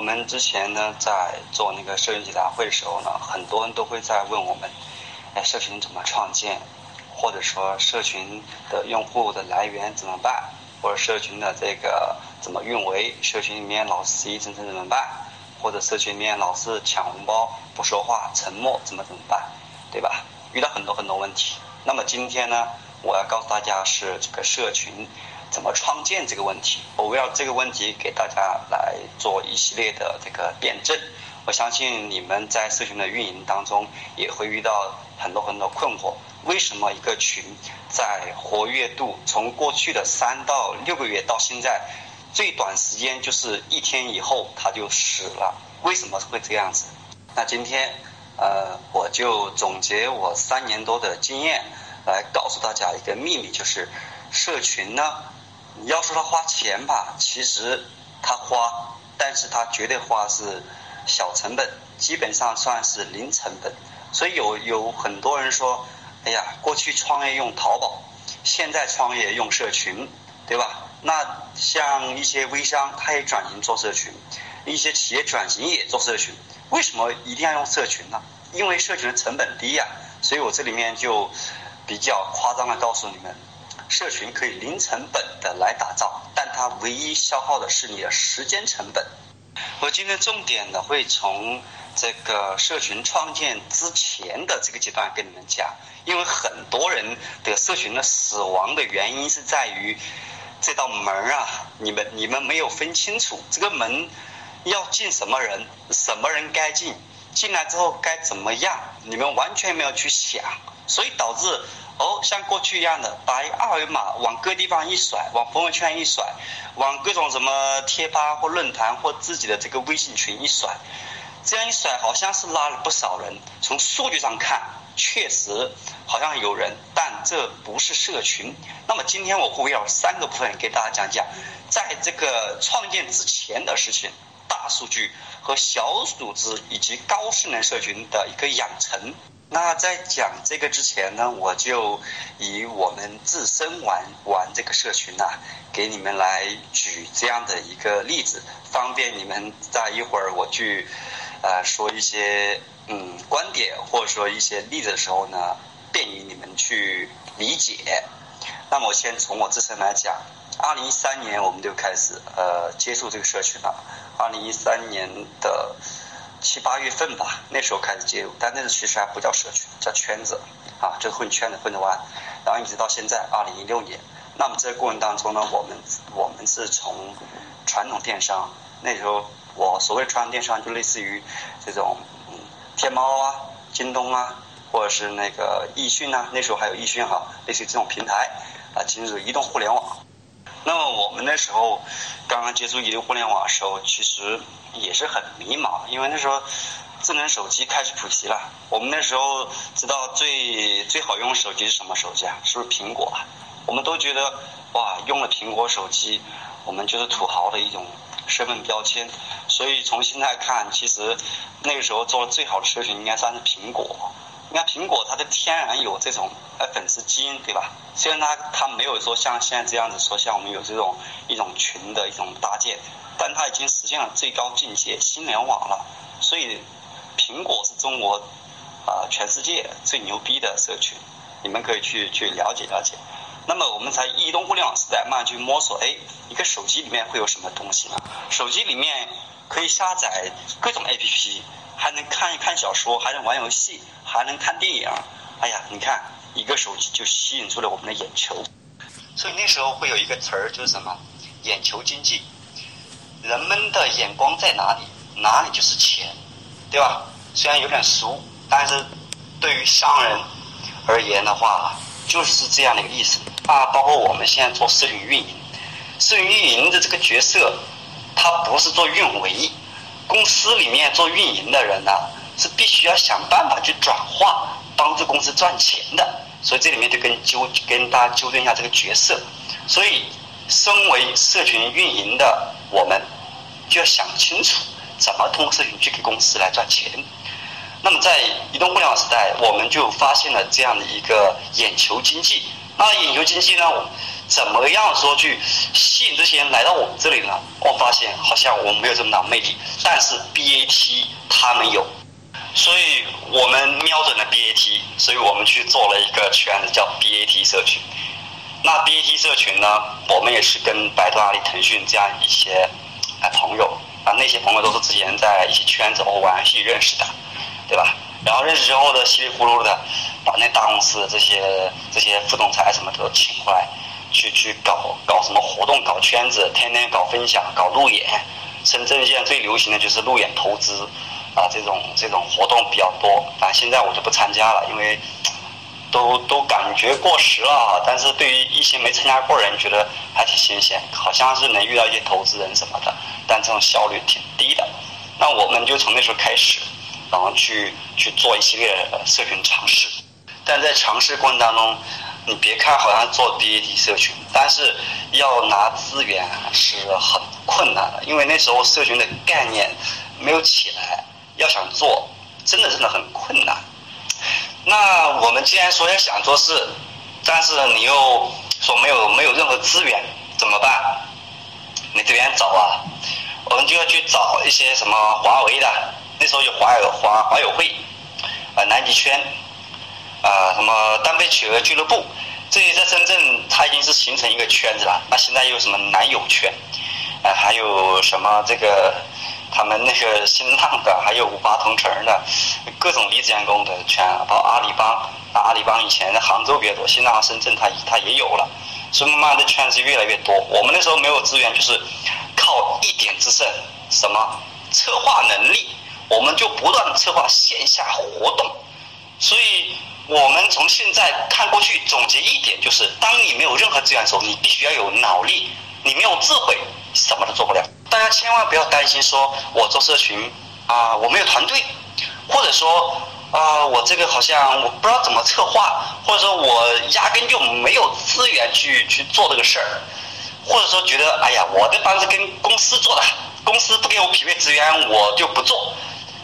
我们之前呢，在做那个社群解答会的时候呢，很多人都会在问我们，哎，社群怎么创建，或者说社群的用户的来源怎么办，或者社群的这个怎么运维，社群里面老是一层层怎么办，或者社群里面老是抢红包不说话沉默怎么怎么办，对吧？遇到很多很多问题。那么今天呢，我要告诉大家是这个社群。怎么创建这个问题？我围绕这个问题给大家来做一系列的这个辩证。我相信你们在社群的运营当中也会遇到很多很多困惑。为什么一个群在活跃度从过去的三到六个月到现在最短时间就是一天以后它就死了？为什么会这样子？那今天呃我就总结我三年多的经验来告诉大家一个秘密，就是社群呢。你要说他花钱吧，其实他花，但是他绝对花是小成本，基本上算是零成本。所以有有很多人说，哎呀，过去创业用淘宝，现在创业用社群，对吧？那像一些微商，他也转型做社群，一些企业转型也做社群，为什么一定要用社群呢？因为社群的成本低呀。所以我这里面就比较夸张的告诉你们。社群可以零成本的来打造，但它唯一消耗的是你的时间成本。我今天重点呢会从这个社群创建之前的这个阶段跟你们讲，因为很多人的社群的死亡的原因是在于这道门啊，你们你们没有分清楚这个门要进什么人，什么人该进，进来之后该怎么样，你们完全没有去想，所以导致。哦，像过去一样的，把二维码往各地方一甩，往朋友圈一甩，往各种什么贴吧或论坛或自己的这个微信群一甩，这样一甩，好像是拉了不少人。从数据上看，确实好像有人，但这不是社群。那么今天我会围绕三个部分给大家讲讲，在这个创建之前的事情，大数据和小组织以及高势能社群的一个养成。那在讲这个之前呢，我就以我们自身玩玩这个社群呐，给你们来举这样的一个例子，方便你们在一会儿我去呃说一些嗯观点或者说一些例子的时候呢，便于你们去理解。那么我先从我自身来讲，二零一三年我们就开始呃接触这个社群了，二零一三年的。七八月份吧，那时候开始介入，但那时其实还不叫社群，叫圈子，啊，就混圈子混着玩，然后一直到现在二零一六年。那么这个过程当中呢，我们我们是从传统电商，那时候我所谓传统电商就类似于这种嗯天猫啊、京东啊，或者是那个易迅啊，那时候还有易迅哈，类似于这种平台啊，进入移动互联网。那么我们那时候刚刚接触移动互联网的时候，其实也是很迷茫，因为那时候智能手机开始普及了。我们那时候知道最最好用的手机是什么手机啊？是不是苹果啊？我们都觉得哇，用了苹果手机，我们就是土豪的一种身份标签。所以从现在看，其实那个时候做的最好的社群应该算是苹果。你看苹果，它的天然有这种呃粉丝基因，对吧？虽然它它没有说像现在这样子说，像我们有这种一种群的一种搭建，但它已经实现了最高境界新联网了。所以苹果是中国啊全世界最牛逼的社群，你们可以去去了解了解。那么我们在移动互联网时代慢慢去摸索，哎，一个手机里面会有什么东西呢？手机里面可以下载各种 APP。还能看一看小说，还能玩游戏，还能看电影。哎呀，你看一个手机就吸引住了我们的眼球。所以那时候会有一个词儿，就是什么眼球经济。人们的眼光在哪里，哪里就是钱，对吧？虽然有点俗，但是对于商人而言的话，就是这样的一个意思啊。包括我们现在做社群运营，社群运营的这个角色，它不是做运维。公司里面做运营的人呢，是必须要想办法去转化，帮助公司赚钱的。所以这里面就跟纠跟大家纠正一下这个角色。所以，身为社群运营的我们，就要想清楚怎么通过社群去给公司来赚钱。那么在移动互联网时代，我们就发现了这样的一个眼球经济。那眼球经济呢，怎么样说去吸引这些人来到我们这里呢？我发现好像我们没有这么大魅力，但是 BAT 他们有，所以我们瞄准了 BAT，所以我们去做了一个圈子叫 BAT 社群。那 BAT 社群呢，我们也是跟百度、阿里、腾讯这样一些啊朋友啊，那些朋友都是之前在一些圈子或玩游戏认识的。对吧？然后认识之后呢稀里糊涂的，把那大公司这些这些副总裁什么都请过来，去去搞搞什么活动，搞圈子，天天搞分享，搞路演。深圳现在最流行的就是路演投资，啊，这种这种活动比较多。啊，现在我就不参加了，因为都都感觉过时了啊。但是对于一些没参加过人，觉得还挺新鲜，好像是能遇到一些投资人什么的，但这种效率挺低的。那我们就从那时候开始。然后去去做一系列社群尝试，但在尝试过程当中，你别看好像做 BAT 社群，但是要拿资源是很困难的，因为那时候社群的概念没有起来，要想做，真的真的很困难。那我们既然说要想做事，但是你又说没有没有任何资源，怎么办？你这边找啊，我们就要去找一些什么华为的。那时候有华友华华友会，啊南极圈，啊什么单飞企鹅俱乐部，这些在深圳它已经是形成一个圈子了。那现在又什么南友圈，啊还有什么这个他们那个新浪的，还有五八同城的，各种离子员工的圈，包括阿里帮，阿里帮以前在杭州比较多，新浪深圳它它也有了，所以慢慢的圈子越来越多。我们那时候没有资源，就是靠一点之胜，什么策划能力。我们就不断策划线下活动，所以我们从现在看过去总结一点就是：当你没有任何资源的时候，你必须要有脑力；你没有智慧，什么都做不了。大家千万不要担心，说我做社群啊，我没有团队，或者说啊，我这个好像我不知道怎么策划，或者说我压根就没有资源去去做这个事儿，或者说觉得哎呀，我的班是跟公司做的，公司不给我匹配资源，我就不做。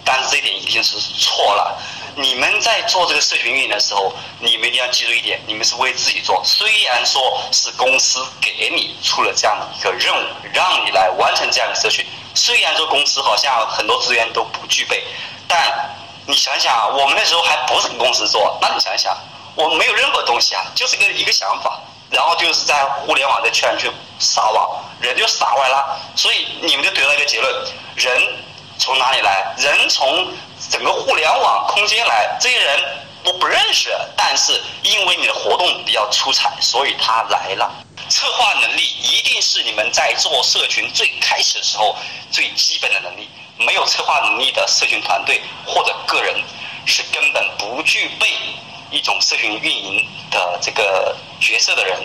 但是这一点一定是错了。你们在做这个社群运营的时候，你们一定要记住一点：你们是为自己做。虽然说是公司给你出了这样的一个任务，让你来完成这样的社群。虽然说公司好像很多资源都不具备，但你想想，我们那时候还不是公司做。那你想想，我们没有任何东西啊，就是个一个想法，然后就是在互联网的圈去撒网，人就撒歪了。所以你们就得到一个结论：人。从哪里来？人从整个互联网空间来，这些人我不认识，但是因为你的活动比较出彩，所以他来了。策划能力一定是你们在做社群最开始的时候最基本的能力。没有策划能力的社群团队或者个人，是根本不具备一种社群运营的这个角色的人。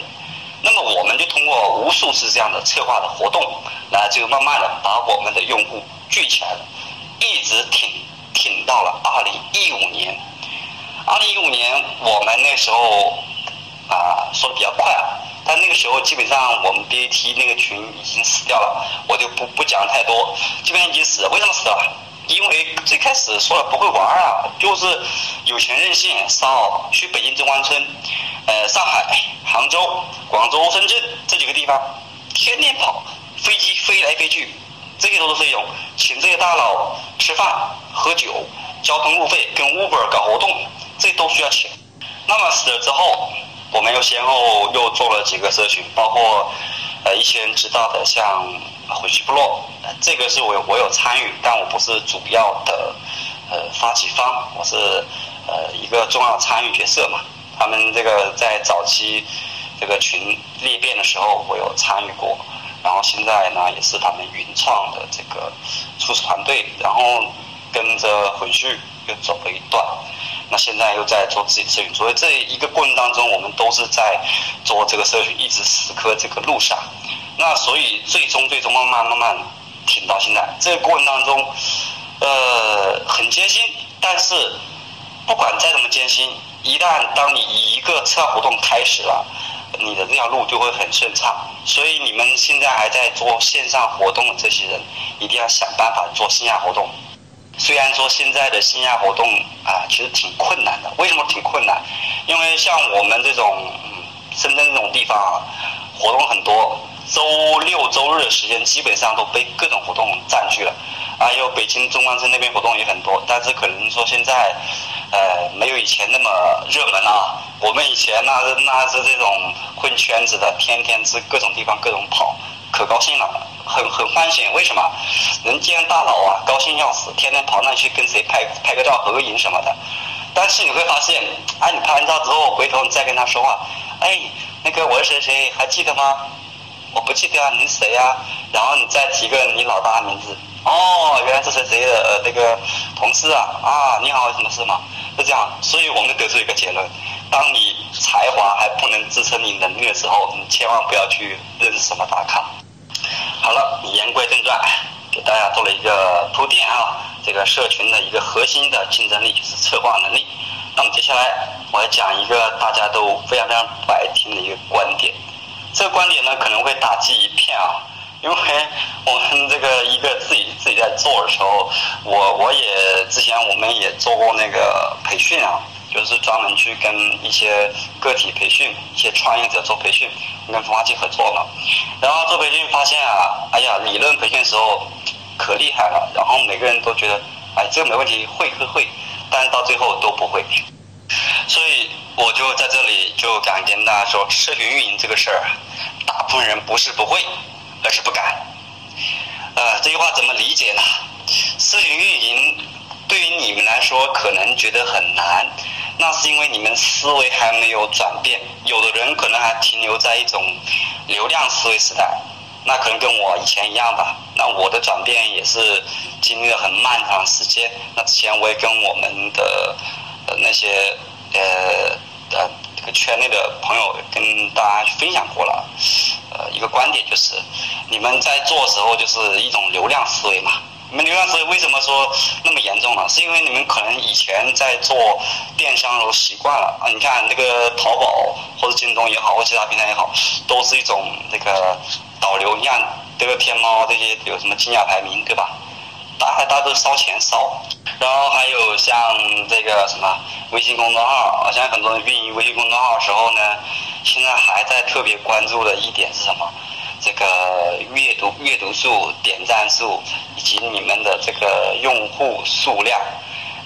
那么我们就通过无数次这样的策划的活动，来就慢慢的把我们的用户。聚起来，一直挺挺到了二零一五年。二零一五年，我们那时候啊说的比较快啊，但那个时候基本上我们 BAT 那个群已经死掉了，我就不不讲太多，基本上已经死了。为什么死了？因为最开始说了不会玩啊，就是有钱任性，少去北京中关村、呃上海、杭州、广州、深圳这几个地方，天天跑，飞机飞来飞去。这些都是费用，请这些大佬吃饭、喝酒、交通路费、跟 Uber 搞活动，这都需要钱。那么死了之后，我们又先后又做了几个社群，包括呃一些人知道的，像回去部落，这个是我我有参与，但我不是主要的呃发起方，我是呃一个重要参与角色嘛。他们这个在早期这个群裂变的时候，我有参与过。然后现在呢，也是他们云创的这个初始团队，然后跟着回去又走了一段，那现在又在做自己的社群，所以这一个过程当中，我们都是在做这个社群，一直死磕这个路上。那所以最终最终慢慢慢慢挺到现在，这个过程当中，呃，很艰辛，但是不管再怎么艰辛，一旦当你一个策划活动开始了，你的这条路就会很顺畅。所以你们现在还在做线上活动的这些人，一定要想办法做线下活动。虽然说现在的线下活动啊，其实挺困难的。为什么挺困难？因为像我们这种深圳这种地方啊，活动很多，周六周日的时间基本上都被各种活动占据了。还有北京中关村那边活动也很多，但是可能说现在，呃，没有以前那么热门啊。我们以前那是那是这种混圈子的，天天是各种地方各种跑，可高兴了，很很欢喜。为什么？人见大佬啊，高兴要死，天天跑那去跟谁拍拍个照、合个影什么的。但是你会发现，哎，你拍完照之后，回头你再跟他说话，哎，那个我是谁谁，还记得吗？我不记得啊，你是谁呀？然后你再提个你老大名字。哦，原来是谁谁的呃那个同事啊啊！你好，什么事吗？是这样，所以我们得出一个结论：当你才华还不能支撑你能力的时候，你千万不要去认识什么大咖。好了，言归正传，给大家做了一个铺垫啊。这个社群的一个核心的竞争力就是策划能力。那么接下来我要讲一个大家都非常非常不爱听的一个观点，这个观点呢可能会打击一片啊。因为我们这个一个自己自己在做的时候，我我也之前我们也做过那个培训啊，就是专门去跟一些个体培训、一些创业者做培训，跟孵化器合作嘛。然后做培训发现啊，哎呀，理论培训时候可厉害了，然后每个人都觉得，哎，这个没问题，会会会，但到最后都不会。所以我就在这里就敢跟大家说，社群运营这个事儿，大部分人不是不会。而是不敢，呃，这句话怎么理解呢？社群运营对于你们来说可能觉得很难，那是因为你们思维还没有转变。有的人可能还停留在一种流量思维时代，那可能跟我以前一样吧。那我的转变也是经历了很漫长时间。那之前我也跟我们的那些呃呃。这个圈内的朋友跟大家分享过了，呃，一个观点就是，你们在做的时候就是一种流量思维嘛。你们流量思维为什么说那么严重呢？是因为你们可能以前在做电商的时候习惯了啊。你看那个淘宝或者京东也好，或其他平台也好，都是一种那个导流。你看这个天猫这些有什么竞价排名，对吧？大大都烧钱烧，然后还有像这个什么微信公众号，好像很多人运营微信公众号的时候呢，现在还在特别关注的一点是什么？这个阅读阅读数、点赞数以及你们的这个用户数量。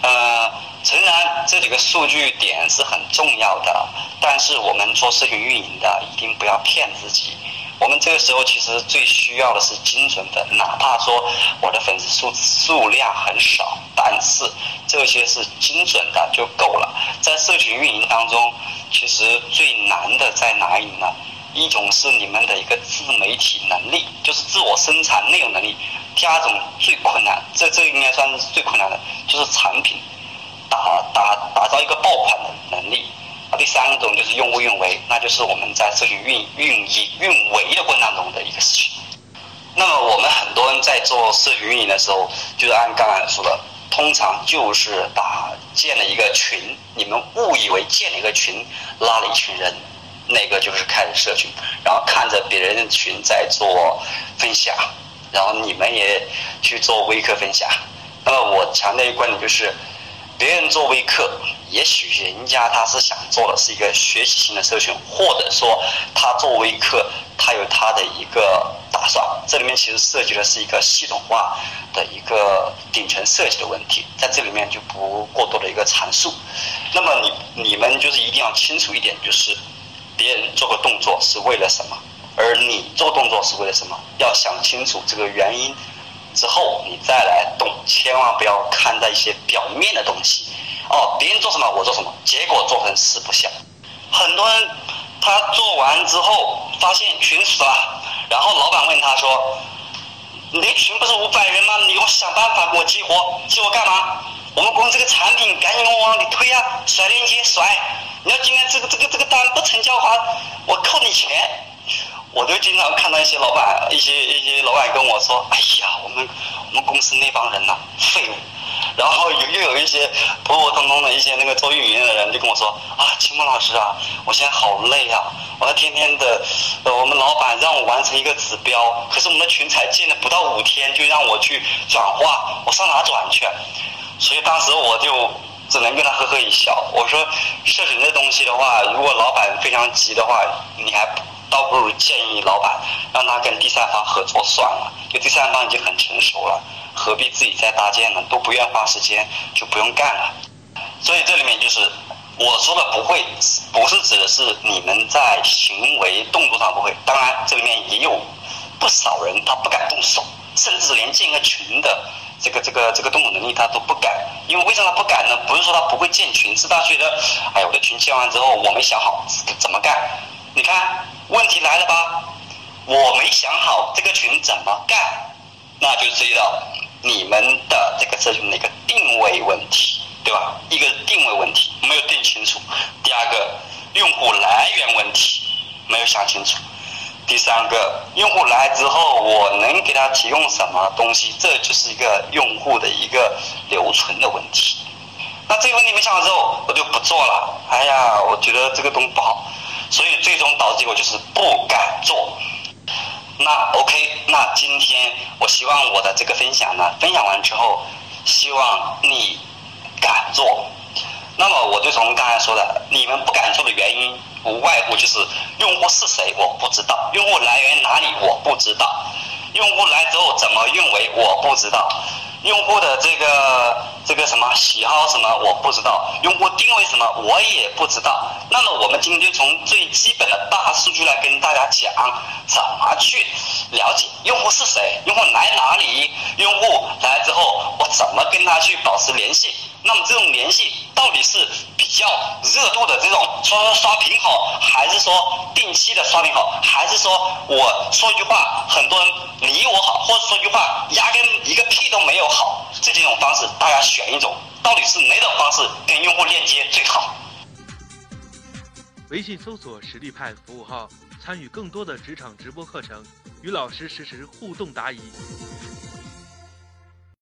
呃，诚然这几个数据点是很重要的，但是我们做社群运营的一定不要骗自己。我们这个时候其实最需要的是精准粉，哪怕说我的粉丝数数量很少，但是这些是精准的就够了。在社群运营当中，其实最难的在哪里呢？一种是你们的一个自媒体能力，就是自我生产内容能力；第二种最困难，这这应该算是最困难的，就是产品打打打造一个爆款的能力。第三种就是用物运维，那就是我们在社群运运营运维的过程当中的一个事情。那么我们很多人在做社群运营的时候，就是按刚才说的，通常就是把建了一个群，你们误以为建了一个群，拉了一群人，那个就是开始社群，然后看着别人的群在做分享，然后你们也去做微课分享。那么我强调一个观点就是。别人做微课，也许人家他是想做的是一个学习型的社群，或者说他做微课，他有他的一个打算。这里面其实涉及的是一个系统化的一个顶层设计的问题，在这里面就不过多的一个阐述。那么你你们就是一定要清楚一点，就是别人做个动作是为了什么，而你做动作是为了什么，要想清楚这个原因。之后你再来动，千万不要看在一些表面的东西。哦，别人做什么我做什么，结果做成四不像。很多人他做完之后发现群死了，然后老板问他说：“你群不是五百人吗？你给我想办法给我激活，激活干嘛？我们公司这个产品赶紧给我往里推啊，甩链接甩。你要今天这个这个这个单不成交的话，我扣你钱。”我就经常看到一些老板，一些一些老板跟我说：“哎呀，我们我们公司那帮人呐，废物。”然后又又有一些普普通通的一些那个做运营的人就跟我说啊，秦梦老师啊，我现在好累啊，我要天天的，我们老板让我完成一个指标，可是我们的群才建了不到五天就让我去转化，我上哪转去？所以当时我就只能跟他呵呵一笑，我说社群这东西的话，如果老板非常急的话，你还倒不如建议老板让他跟第三方合作算了，因为第三方已经很成熟了。何必自己再搭建呢？都不愿花时间，就不用干了。所以这里面就是我说的不会，不是指的是你们在行为动作上不会。当然，这里面也有不少人他不敢动手，甚至连建个群的这个这个这个动手能力他都不敢。因为为什么不敢呢？不是说他不会建群，是他觉得，哎，我的群建完之后，我没想好怎么干。你看，问题来了吧？我没想好这个群怎么干，那就涉及到。你们的这个社群的一个定位问题，对吧？一个定位问题没有定清楚，第二个用户来源问题没有想清楚，第三个用户来之后我能给他提供什么东西，这就是一个用户的一个留存的问题。那这个问题没想好之后，我就不做了。哎呀，我觉得这个东西不好，所以最终导致结果就是不敢做。那 OK，那今天我希望我的这个分享呢，分享完之后，希望你敢做。那么我就从刚才说的，你们不敢做的原因，无外乎就是用户是谁我不知道，用户来源哪里我不知道，用户来之后怎么运维我不知道。用户的这个这个什么喜好什么我不知道，用户定位什么我也不知道。那么我们今天就从最基本的大数据来跟大家讲，怎么去了解用户是谁，用户来哪里，用户来之后我怎么跟他去保持联系。那么这种联系到底是比较热度的这种说刷屏好，还是说定期的刷屏好，还是说我说一句话很多人理我好，或者说一句话压根一个屁都没有好？这几种方式大家选一种，到底是哪种方式跟用户链接最好？微信搜索实力派服务号，参与更多的职场直播课程，与老师实时互动答疑。